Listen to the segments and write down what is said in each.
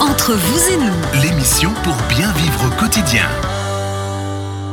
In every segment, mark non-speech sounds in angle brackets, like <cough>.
Entre vous et nous, L'émission pour bien vivre au quotidien.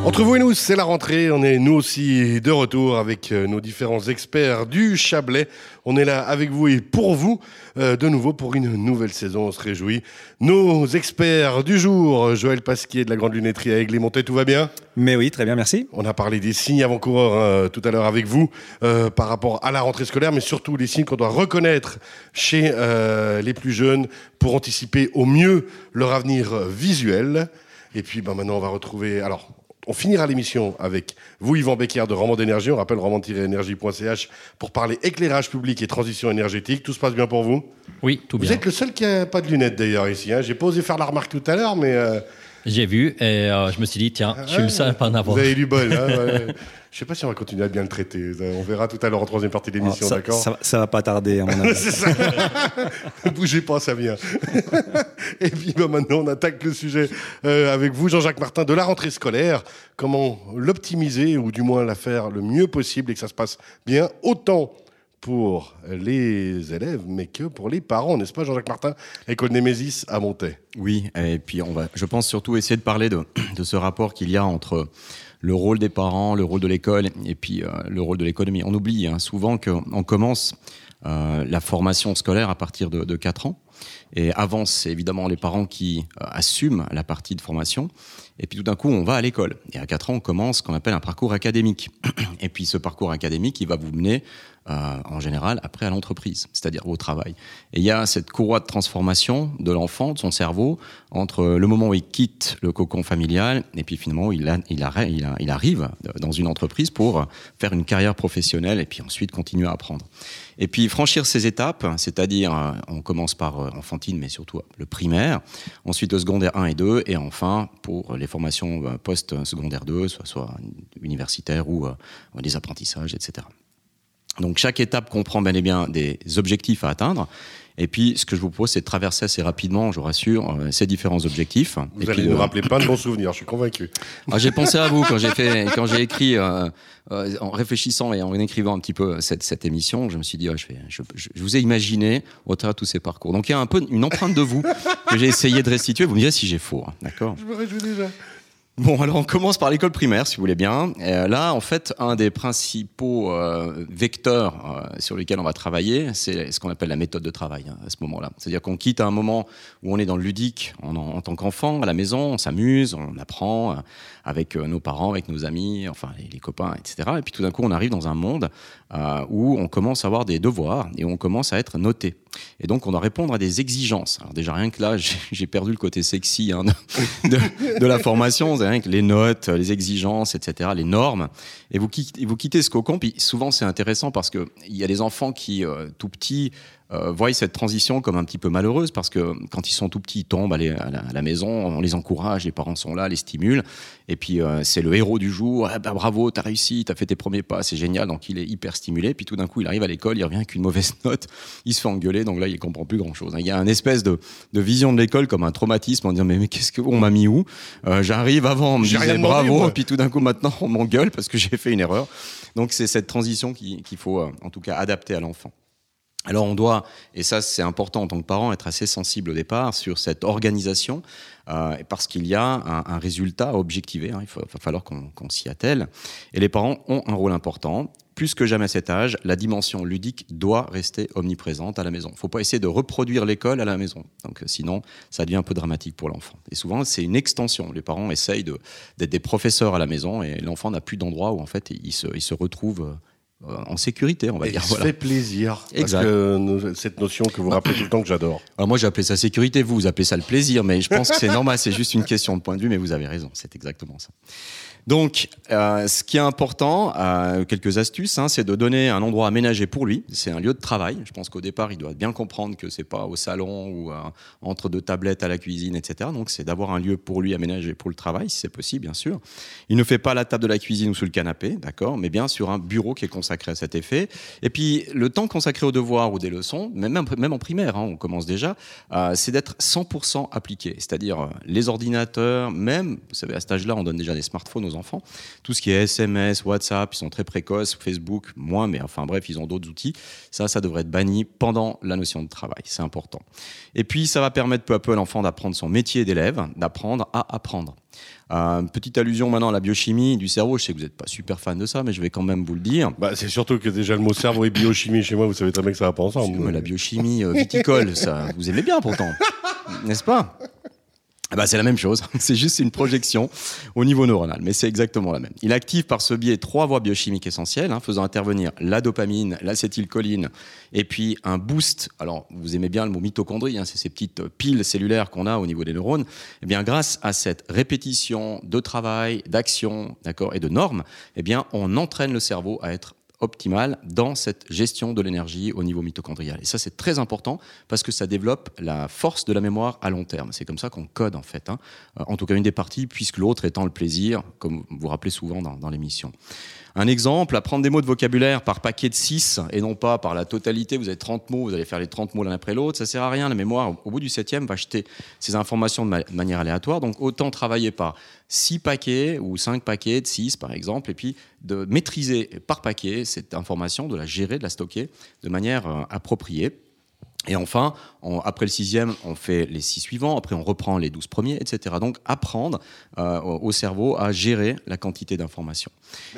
Entre vous et nous, c'est la rentrée. On est nous aussi de retour avec euh, nos différents experts du Chablais. On est là avec vous et pour vous, euh, de nouveau pour une nouvelle saison. On se réjouit. Nos experts du jour, Joël Pasquier de la Grande Lunetterie à Aigles-et-Montais, tout va bien? Mais oui, très bien, merci. On a parlé des signes avant-coureurs euh, tout à l'heure avec vous euh, par rapport à la rentrée scolaire, mais surtout les signes qu'on doit reconnaître chez euh, les plus jeunes pour anticiper au mieux leur avenir visuel. Et puis ben, maintenant, on va retrouver... Alors, on finira l'émission avec vous, Yvan Becker de Roman d'énergie. On rappelle roman-énergie.ch pour parler éclairage public et transition énergétique. Tout se passe bien pour vous? Oui, tout Vous bien. êtes le seul qui n'a pas de lunettes d'ailleurs ici. Hein. J'ai pas osé faire la remarque tout à l'heure, mais... euh, J'ai vu et euh, je me suis dit, tiens, je suis le seul à pas en avoir. Vous avez du bol. Hein, <laughs> ouais. Je sais pas si on va continuer à bien le traiter. On verra tout à l'heure en troisième partie de l'émission, ça, d'accord ça, ça va pas tarder, à mon avis. <laughs> Ça. Ne bougez pas, ça vient. Et puis bah, maintenant, on attaque le sujet euh, avec vous, Jean-Jacques Martin, de la rentrée scolaire. Comment l'optimiser, ou du moins la faire le mieux possible et que ça se passe bien, autant pour les élèves, mais que pour les parents, n'est-ce pas, Jean-Jacques Martin? École Némésis à Montaix. Oui, et puis on va, je pense surtout essayer de parler de, de ce rapport qu'il y a entre le rôle des parents, le rôle de l'école et puis euh, le rôle de l'économie. On oublie hein, souvent qu'on commence euh, la formation scolaire à partir de, de 4 ans. Et avant, c'est évidemment les parents qui euh, assument la partie de formation. Et puis tout d'un coup, on va à l'école. Et à 4 ans, on commence ce qu'on appelle un parcours académique. <clears throat> Et puis ce parcours académique, il va vous mener euh, en général après à l'entreprise, c'est-à-dire au travail. Et il y a cette courroie de transformation de l'enfant, de son cerveau, entre le moment où il quitte le cocon familial et puis finalement il, il arrive dans une entreprise pour faire une carrière professionnelle et puis ensuite continuer à apprendre. Et puis franchir ces étapes, c'est-à-dire euh, on commence par euh, enfantine mais surtout le primaire, ensuite le secondaire 1 et 2 et enfin pour les formations euh, post-secondaire 2, soit, soit universitaires ou euh, des apprentissages, etc. Donc chaque étape comprend bel et bien des objectifs à atteindre. Et puis, ce que je vous propose, c'est de traverser assez rapidement, je vous rassure, euh, ces différents objectifs. Vous et allez puis, nous euh, rappeler plein de bons souvenirs, je suis convaincu. <laughs> ah, j'ai pensé à vous quand j'ai fait, quand j'ai écrit, euh, euh, en réfléchissant et en écrivant un petit peu cette, cette émission, je me suis dit, ouais, je, vais, je, je- je vous ai imaginé au travers de tous ces parcours. Donc il y a un peu une empreinte de vous que j'ai essayé de restituer. Vous me direz si j'ai faux, hein, d'accord? Je me réjouis déjà. Bon, alors on commence par l'école primaire, si vous voulez bien. Euh, là, en fait, un des principaux euh, vecteurs euh, sur lesquels on va travailler, c'est ce qu'on appelle la méthode de travail hein, à ce moment-là. C'est-à-dire qu'on quitte un moment où on est dans le ludique en, en tant qu'enfant, à la maison, on s'amuse, on apprend avec nos parents, avec nos amis, enfin les, les copains, etc. Et puis tout d'un coup, on arrive dans un monde où on commence à avoir des devoirs et on commence à être noté. Et donc, on doit répondre à des exigences. Alors déjà, rien que là, <laughs> j'ai perdu le côté sexy hein, de, de- de la formation. Rien que les notes, les exigences, etc., les normes. Et vous quittez, ce cocon. Puis souvent, c'est intéressant parce que il y a des enfants qui, euh, tout petits, euh, voient cette transition comme un petit peu malheureuse parce que quand ils sont tout petits, ils tombent à la maison, on les encourage, les parents sont là, les stimulent. Et puis, euh, c'est le héros du jour. Ah, bah, bravo, t'as réussi, t'as fait tes premiers pas, c'est génial. Donc, il est hyper stimulé. Puis tout d'un coup, il arrive à l'école, il revient avec une mauvaise <laughs> note, il se fait engueuler. Donc là, il comprend plus grand chose. Il y a une espèce de, de vision de l'école comme un traumatisme en disant, mais, mais qu'est-ce qu'on m'a mis où? Euh, J'arrive avant, on me disait bravo. moi. Et puis tout d'un coup, maintenant, on m'engueule parce que j'ai fait une erreur. Donc, c'est cette transition qui- qu'il faut, euh, en tout cas, adapter à l'enfant. Alors on doit, et ça c'est important en tant que parent, être assez sensible au départ sur cette organisation, euh, parce qu'il y a un, un résultat à objectiver, hein, il faut- va falloir qu'on qu'on s'y attelle. Et les parents ont un rôle important. Plus que jamais à cet âge, la dimension ludique doit rester omniprésente à la maison. Il ne faut pas essayer de reproduire l'école à la maison. Donc, euh, sinon, ça devient un peu dramatique pour l'enfant. Et souvent, c'est une extension. Les parents essayent de- d'être des professeurs à la maison et l'enfant n'a plus d'endroit où, en fait, il se, il se retrouve euh, en sécurité, on va Et dire. Voilà. fait plaisir. Parce Exact. que cette notion que vous rappelez tout le temps que j'adore. Alors moi j'ai appelé ça sécurité, vous vous appelez ça le plaisir, mais je pense que c'est <laughs> normal, c'est juste une question de point de vue, mais vous avez raison, c'est exactement ça. Donc, euh, ce qui est important, euh, quelques astuces, hein, c'est de donner un endroit aménagé pour lui. C'est un lieu de travail. Je pense qu'au départ, il doit bien comprendre que c'est pas au salon ou euh, entre deux tablettes à la cuisine, etc. Donc, c'est d'avoir un lieu pour lui aménagé pour le travail, si c'est possible, bien sûr. Il ne fait pas la table de la cuisine ou sous le canapé, d'accord, mais bien sur un bureau qui est consacré à cet effet. Et puis, le temps consacré aux devoirs ou des leçons, même, en primaire, hein, on commence déjà, c'est d'être 100% appliqué. C'est-à-dire les ordinateurs, même, vous savez, à cet âge-là, on donne déjà des smartphones aux enfants. Tout ce qui est SMS, WhatsApp, ils sont très précoces, Facebook, moins, mais enfin bref, ils ont d'autres outils. Ça, ça devrait être banni pendant la notion de travail. C'est important. Et puis, ça va permettre peu à peu à l'enfant d'apprendre son métier d'élève, d'apprendre à apprendre. Euh, petite allusion maintenant à la biochimie du cerveau. Je sais que vous n'êtes pas super fan de ça, mais je vais quand même vous le dire. Bah, c'est surtout que déjà le mot cerveau et biochimie chez moi, vous savez très bien que ça va pas ensemble. La biochimie euh, viticole, ça, vous aimez bien pourtant, <laughs> n'est-ce pas? Bah, c'est la même chose, <laughs> c'est juste une projection au niveau neuronal, mais c'est exactement la même. Il active par ce biais trois voies biochimiques essentielles, hein, faisant intervenir la dopamine, l'acétylcholine, et puis un boost. Alors, vous aimez bien le mot mitochondrie, hein, c'est ces petites piles cellulaires qu'on a au niveau des neurones. Eh bien, grâce à cette répétition de travail, d'action, d'accord, et de normes, eh bien, on entraîne le cerveau à être optimale dans cette gestion de l'énergie au niveau mitochondrial. Et ça, c'est très important parce que ça développe la force de la mémoire à long terme. C'est comme ça qu'on code, en fait. Hein. Euh, en tout cas, une des parties, puisque l'autre étant le plaisir, comme vous rappelez souvent dans, dans l'émission. Un exemple, apprendre des mots de vocabulaire par paquet de 6 et non pas par la totalité. Vous avez 30 mots, vous allez faire les 30 mots l'un après l'autre. Ça sert à rien. La mémoire, au bout du septième, va jeter ces informations de, manière aléatoire. Donc, autant travailler par 6 paquets ou 5 paquets de 6, par exemple, et puis de maîtriser par paquet cette information, de la gérer, de la stocker de manière euh, appropriée. Et enfin, après le sixième, on fait les six suivants, après on reprend les douze premiers, etc. Donc apprendre euh, au cerveau à gérer la quantité d'informations.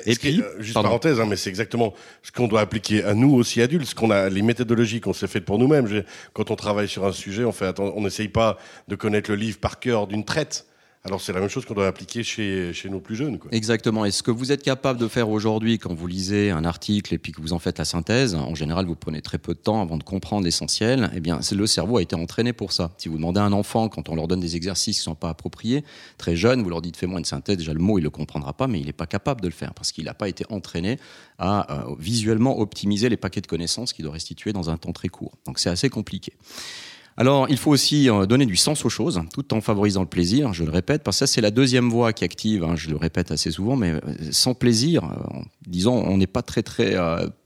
Et puis, euh, juste parenthèse, hein, mais c'est exactement ce qu'on doit appliquer à nous aussi adultes, ce qu'on a, les méthodologies qu'on s'est faites pour nous-mêmes. Quand on travaille sur un sujet, on fait, on n'essaye pas de connaître le livre par cœur d'une traite. Alors c'est la même chose qu'on doit appliquer chez, nos plus jeunes. Exactement. Et ce que vous êtes capable de faire aujourd'hui quand vous lisez un article et puis que vous en faites la synthèse, en général vous prenez très peu de temps avant de comprendre l'essentiel, eh bien le cerveau a été entraîné pour ça. Si vous demandez à un enfant, quand on leur donne des exercices qui ne sont pas appropriés, très jeune, vous leur dites fais-moi une synthèse, déjà le mot il ne le comprendra pas, mais il n'est pas capable de le faire parce qu'il n'a pas été entraîné à euh, visuellement optimiser les paquets de connaissances qu'il doit restituer dans un temps très court. Donc c'est assez compliqué. Alors, il faut aussi euh, donner du sens aux choses, tout en favorisant le plaisir, je le répète, parce que ça, c'est la deuxième voie qui active, hein, je le répète assez souvent, mais euh, sans plaisir, euh, disons, on n'est pas très, très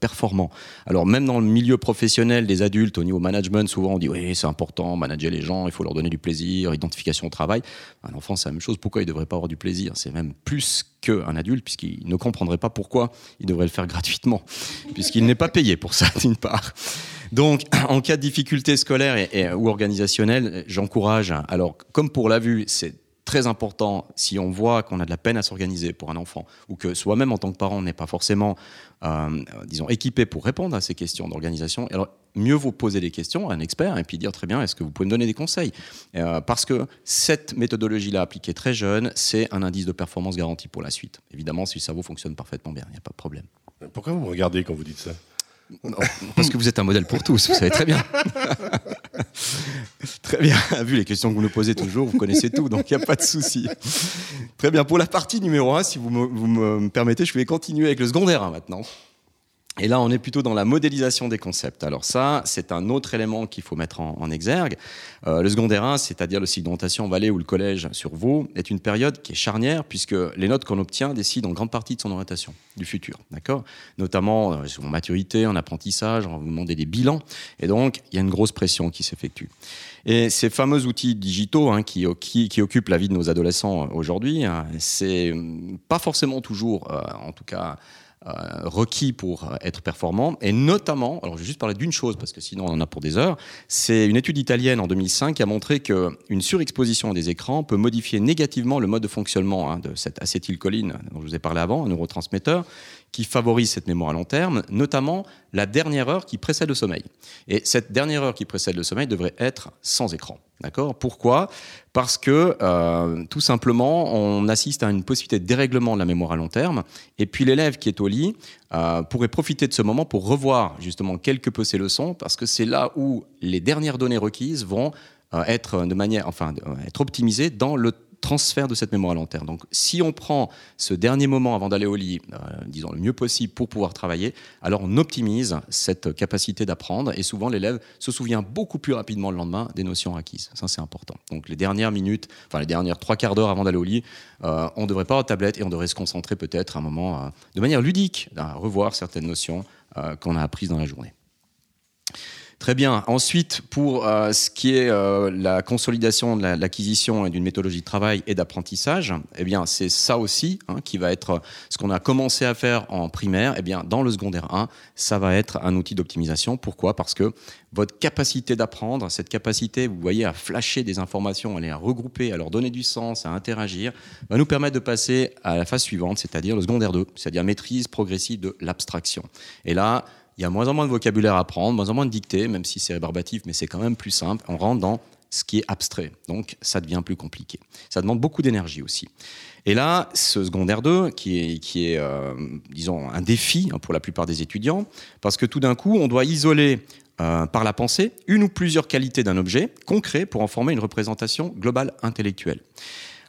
performant. Alors, même dans le milieu professionnel des adultes, au niveau management, souvent on dit, oui, c'est important, manager les gens, il faut leur donner du plaisir, identification au travail. Un enfant, c'est la même chose, pourquoi il ne devrait pas avoir du plaisir? C'est même plus qu'un adulte, puisqu'il ne comprendrait pas pourquoi il devrait le faire gratuitement, puisqu'il n'est pas payé pour ça, d'une part. Donc, en cas de difficulté scolaire et, ou organisationnelle, j'encourage. Alors, comme pour la vue, c'est très important si on voit qu'on a de la peine à s'organiser pour un enfant ou que soi-même en tant que parent n'est pas forcément, euh, disons, équipé pour répondre à ces questions d'organisation. Alors, mieux vaut poser des questions à un expert et puis dire très bien, est-ce que vous pouvez me donner des conseils? Euh, Parce que cette méthodologie-là appliquée très jeune, c'est un indice de performance garanti pour la suite. Évidemment, si le cerveau fonctionne parfaitement bien, il n'y a pas de problème. Pourquoi vous me regardez quand vous dites ça? Parce que vous êtes un modèle pour tous, vous savez très bien. <laughs> très bien, vu les questions que vous nous posez toujours, vous connaissez tout, donc il n'y a pas de souci. Très bien, pour la partie numéro 1, si vous me, vous me permettez, je vais continuer avec le secondaire maintenant. Et là, on est plutôt dans la modélisation des concepts. Alors ça, c'est un autre élément qu'il faut mettre en, exergue. Euh, le secondaire 1, c'est-à-dire le cycle d'orientation Valais ou le collège sur Vaud, est une période qui est charnière puisque les notes qu'on obtient décident en grande partie de son orientation du futur, d'accord? Notamment euh, sur maturité, en apprentissage, on vous demander des bilans, et donc il y a une grosse pression qui s'effectue. Et ces fameux outils digitaux hein, qui, qui, occupent la vie de nos adolescents aujourd'hui, hein, c'est pas forcément toujours, euh, en tout cas euh, requis pour être performant, et notamment, alors je vais juste parler d'une chose, parce que sinon on en a pour des heures, c'est une étude italienne en 2005 qui a montré qu'une surexposition des écrans peut modifier négativement le mode de fonctionnement hein, de cette acétylcholine dont je vous ai parlé avant, un neurotransmetteur, qui favorise cette mémoire à long terme, notamment la dernière heure qui précède le sommeil. Et cette dernière heure qui précède le sommeil devrait être sans écran. D'accord? Pourquoi? Parce que euh, tout simplement, on assiste à une possibilité de dérèglement de la mémoire à long terme. Et puis l'élève qui est au lit euh, pourrait profiter de ce moment pour revoir justement quelque peu ses leçons, parce que c'est là où les dernières données requises vont euh, être de manière, enfin, être optimisées dans le transfert de cette mémoire à long terme. Donc si on prend ce dernier moment avant d'aller au lit, euh, disons le mieux possible pour pouvoir travailler, alors on optimise cette capacité d'apprendre et souvent l'élève se souvient beaucoup plus rapidement le lendemain des notions acquises. Ça c'est important. Donc les dernières minutes, enfin les dernières trois quarts d'heure avant d'aller au lit, euh, on ne devrait pas avoir tablette et on devrait se concentrer peut-être un moment euh, de manière ludique à revoir certaines notions qu'on a apprises dans la journée. Très bien. Ensuite, pour euh, ce qui est euh, la consolidation de l'acquisition et d'une méthodologie de travail et d'apprentissage, eh bien, c'est ça aussi hein, qui va être ce qu'on a commencé à faire en primaire. Eh bien, dans le secondaire 1, ça va être un outil d'optimisation. Pourquoi? Parce que votre capacité d'apprendre, cette capacité, vous voyez, à flasher des informations, à les regrouper, à leur donner du sens, à interagir, va nous permettre de passer à la phase suivante, c'est-à-dire le secondaire 2, c'est-à-dire maîtrise progressive de l'abstraction. Et là, il y a moins en moins de vocabulaire à apprendre, moins en moins de dictée, même si c'est rébarbatif, mais c'est quand même plus simple. On rentre dans ce qui est abstrait. Donc, ça devient plus compliqué. Ça demande beaucoup d'énergie aussi. Et là, ce secondaire 2, qui est, qui est euh, disons, un défi hein, pour la plupart des étudiants, parce que tout d'un coup, on doit isoler euh, par la pensée une ou plusieurs qualités d'un objet concret pour en former une représentation globale intellectuelle.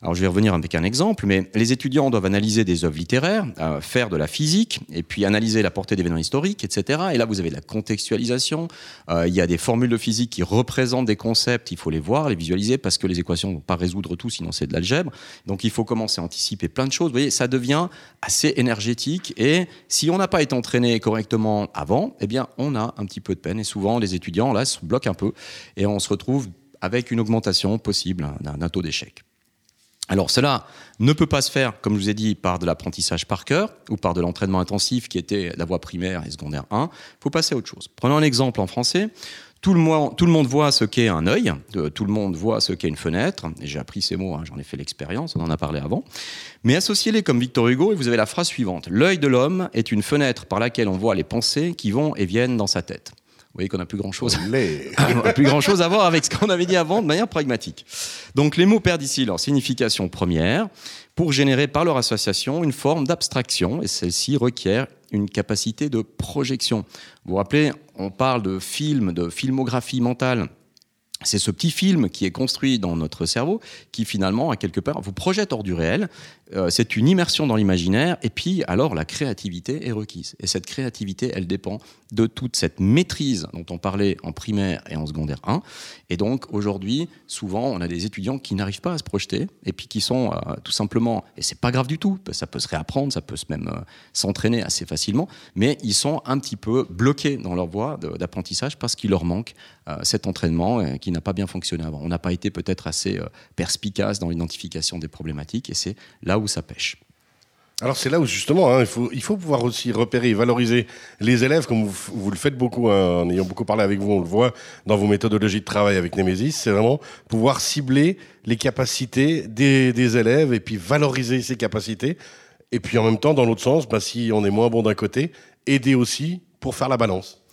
Alors je vais revenir avec un exemple, mais les étudiants doivent analyser des œuvres littéraires, euh, faire de la physique, et puis analyser la portée d'événements historiques, etc. Et là, vous avez de la contextualisation. Euh, il y a des formules de physique qui représentent des concepts. Il faut les voir, les visualiser, parce que les équations ne vont pas résoudre tout, sinon c'est de l'algèbre. Donc il faut commencer à anticiper plein de choses. Vous voyez, ça devient assez énergétique. Et si on n'a pas été entraîné correctement avant, eh bien, on a un petit peu de peine. Et souvent, les étudiants, là, se bloquent un peu, et on se retrouve avec une augmentation possible d'un taux d'échec. Alors cela ne peut pas se faire, comme je vous ai dit, par de l'apprentissage par cœur ou par de l'entraînement intensif qui était la voie primaire et secondaire 1. Il faut passer à autre chose. Prenons un exemple en français. Tout le, monde, voit ce qu'est un œil, tout le monde voit ce qu'est une fenêtre, j'ai appris ces mots, hein, j'en ai fait l'expérience, on en a parlé avant. Mais associez-les comme Victor Hugo et vous avez la phrase suivante. L'œil de l'homme est une fenêtre par laquelle on voit les pensées qui vont et viennent dans sa tête. Vous voyez qu'on n'a plus grand chose, <laughs> plus grand chose à voir avec ce qu'on avait dit avant de manière pragmatique. Donc les mots perdent ici leur signification première pour générer par leur association une forme d'abstraction et celle-ci requiert une capacité de projection. Vous vous rappelez, on parle de film, de filmographie mentale. C'est ce petit film qui est construit dans notre cerveau qui finalement, à quelque part, vous projette hors du réel euh, c'est une immersion dans l'imaginaire, et puis alors la créativité est requise. Et cette créativité, elle dépend de toute cette maîtrise dont on parlait en primaire et en secondaire 1. Et donc aujourd'hui, souvent, on a des étudiants qui n'arrivent pas à se projeter, et puis qui sont euh, tout simplement, et c'est pas grave du tout, ça peut se réapprendre, ça peut même euh, s'entraîner assez facilement, mais ils sont un petit peu bloqués dans leur voie d'apprentissage parce qu'il leur manque cet entraînement qui n'a pas bien fonctionné avant. On n'a pas été peut-être assez perspicace dans l'identification des problématiques, et c'est là où ça pêche. Alors c'est là où justement, hein, il, faut, il faut pouvoir aussi repérer et valoriser les élèves, comme vous, le faites beaucoup, hein, en ayant beaucoup parlé avec vous, on le voit dans vos méthodologies de travail avec Nemesis, c'est vraiment pouvoir cibler les capacités des, élèves et puis valoriser ces capacités. Et puis en même temps, dans l'autre sens, bah, si on est moins bon d'un côté, aider aussi pour faire la balance.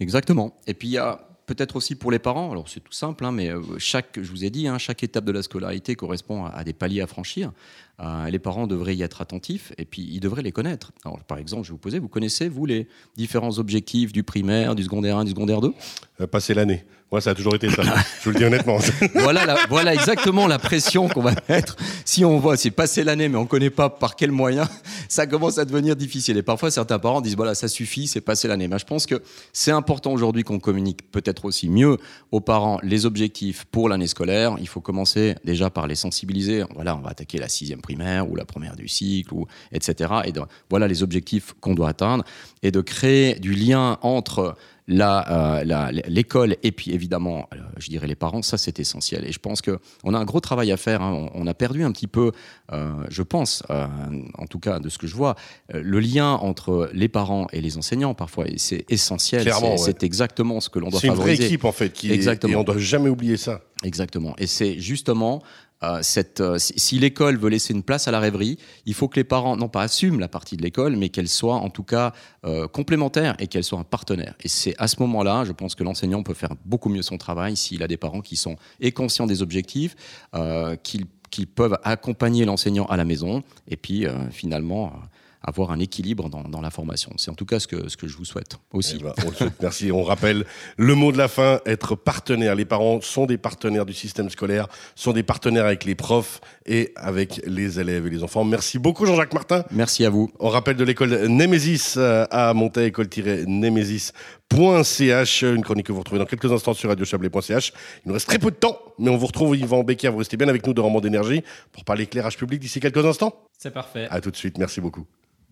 Exactement. Et puis il y a peut-être aussi pour les parents, alors c'est tout simple, hein, mais euh, chaque, je vous ai dit, chaque étape de la scolarité correspond à des paliers à franchir. Euh, les parents devraient y être attentifs et puis ils devraient les connaître. Par exemple, je vais vous poser, vous connaissez, vous, les différents objectifs du primaire, du secondaire 1, du secondaire 2 euh, Passer l'année. Moi, ça a toujours été ça. je vous le dis honnêtement. <laughs> voilà, voilà exactement la pression qu'on va mettre. Si on voit, c'est passer l'année, mais on ne connaît pas par quel moyen, ça commence à devenir difficile. Et parfois, certains parents disent, voilà, ça suffit, c'est passer l'année. Mais je pense que c'est important aujourd'hui qu'on communique peut-être aussi mieux aux parents les objectifs pour l'année scolaire. Il faut commencer déjà par les sensibiliser. Voilà, on va attaquer la sixième primaire ou la première du cycle, ou, etc. Et voilà les objectifs qu'on doit atteindre et de créer du lien entre l'école la, l'école et puis évidemment, euh, je dirais les parents, ça c'est essentiel. Et je pense qu'on a un gros travail à faire. Hein. On, a perdu un petit peu, euh, je pense, euh, en tout cas de ce que je vois, le lien entre les parents et les enseignants parfois. C'est essentiel. C'est exactement ce que l'on doit favoriser. C'est une vraie équipe en fait. Qui Exactement. et on doit jamais oublier ça. Exactement. Et c'est justement euh, euh, si l'école veut laisser une place à la rêverie, il faut que les parents, non pas assument la partie de l'école, mais qu'elle soit en tout cas euh, complémentaire et qu'elle soit un partenaire. Et c'est à ce moment-là, je pense que l'enseignant peut faire beaucoup mieux son travail s'il a des parents qui sont conscients des objectifs, qu'ils peuvent accompagner l'enseignant à la maison, et puis finalement avoir un équilibre dans, dans la formation. C'est en tout cas ce que, ce que je vous souhaite aussi. Eh ben, on le souhaite. <laughs> Merci. On rappelle le mot de la fin, être partenaire. Les parents sont des partenaires du système scolaire, sont des partenaires avec les profs et avec les élèves et les enfants. Merci beaucoup Jean-Jacques Martin. Merci à vous. On rappelle de l'école Némésis euh, à Montaigne, école-némésis.ch. Une chronique que vous retrouvez dans quelques instants sur radiochablais.ch. Il nous reste très peu de temps, mais on vous retrouve Yvan Becker. Vous restez bien avec nous de Rendement d'énergie pour parler éclairage public d'ici quelques instants. C'est parfait. À tout de suite. Merci beaucoup.